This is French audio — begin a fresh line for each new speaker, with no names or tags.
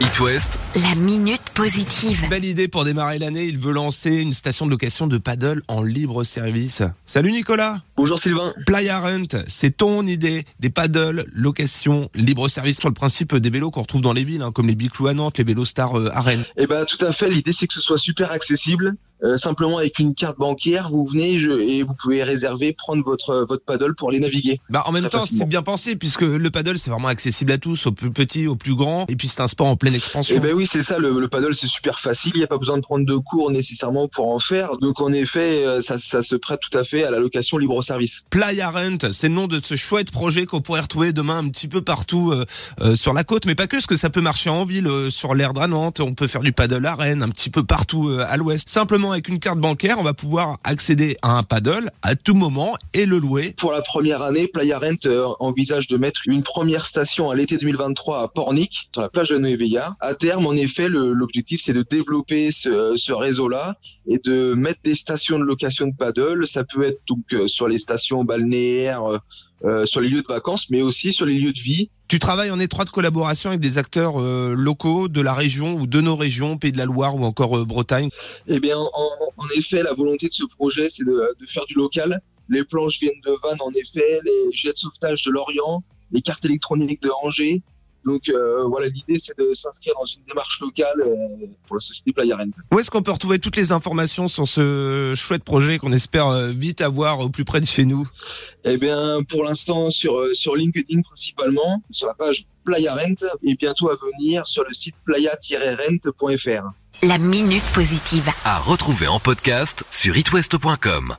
It West,
La minute positive.
Belle idée pour démarrer l'année, il veut lancer une station de location de paddle en libre service. Salut Nicolas
Bonjour Sylvain.
Playa Rent, c'est ton idée, des paddles, location, libre service sur le principe des vélos qu'on retrouve dans les villes, hein, comme les Biclou à Nantes, les vélos stars euh, à Rennes.
Eh ben tout à fait. L'idée c'est que ce soit super accessible. Euh, simplement avec une carte bancaire, vous venez je- et vous pouvez réserver, prendre votre votre paddle pour les naviguer.
Bah en même temps, c'est bien pensé puisque le paddle c'est vraiment accessible à tous, aux plus petits, aux plus grands, et puis c'est un sport en pleine expansion.
Eh ben oui, c'est ça. Le, le paddle c'est super facile. Il n'y a pas besoin de prendre de cours nécessairement pour en faire. Donc en effet, euh, ça, ça se prête tout à fait à la location libre service.
Playa Rent, c'est le nom de ce chouette projet qu'on pourrait retrouver demain un petit peu partout euh, euh, sur la côte, mais pas que, parce que ça peut marcher en ville, euh, sur l'air de Nantes, on peut faire du paddle à Rennes, un petit peu partout euh, à l'ouest. Simplement avec une carte bancaire, on va pouvoir accéder à un paddle à tout moment et le louer.
Pour la première année, Playa Rent euh, envisage de mettre une première station à l'été 2023 à Pornic, sur la plage de Noéveilla. À terme, en effet, l'objectif c'est de développer ce, ce réseau-là et de mettre des stations de location de paddle. Ça peut être donc euh, sur les stations balnéaires, euh, sur les lieux de vacances, mais aussi sur les lieux de vie.
Tu travailles en étroite collaboration avec des acteurs euh, locaux de la région ou de nos régions, Pays de la Loire ou encore euh, Bretagne?
Eh bien, en, en effet, la volonté de ce projet, c'est de, de faire du local. Les planches viennent de Vannes, en effet, les jets de sauvetage de Lorient, les cartes électroniques de Angers. Donc euh, voilà, l'idée, c'est de s'inscrire dans une démarche locale euh, pour la société Playa Rent.
Où est-ce qu'on peut retrouver toutes les informations sur ce chouette projet qu'on espère euh, vite avoir au plus près de chez nous?
Eh bien, pour l'instant, sur, sur LinkedIn principalement, sur la page Playa Rent, et bientôt à venir sur le site playa-rent.fr.
La minute positive.
à retrouver en podcast sur itwest.com.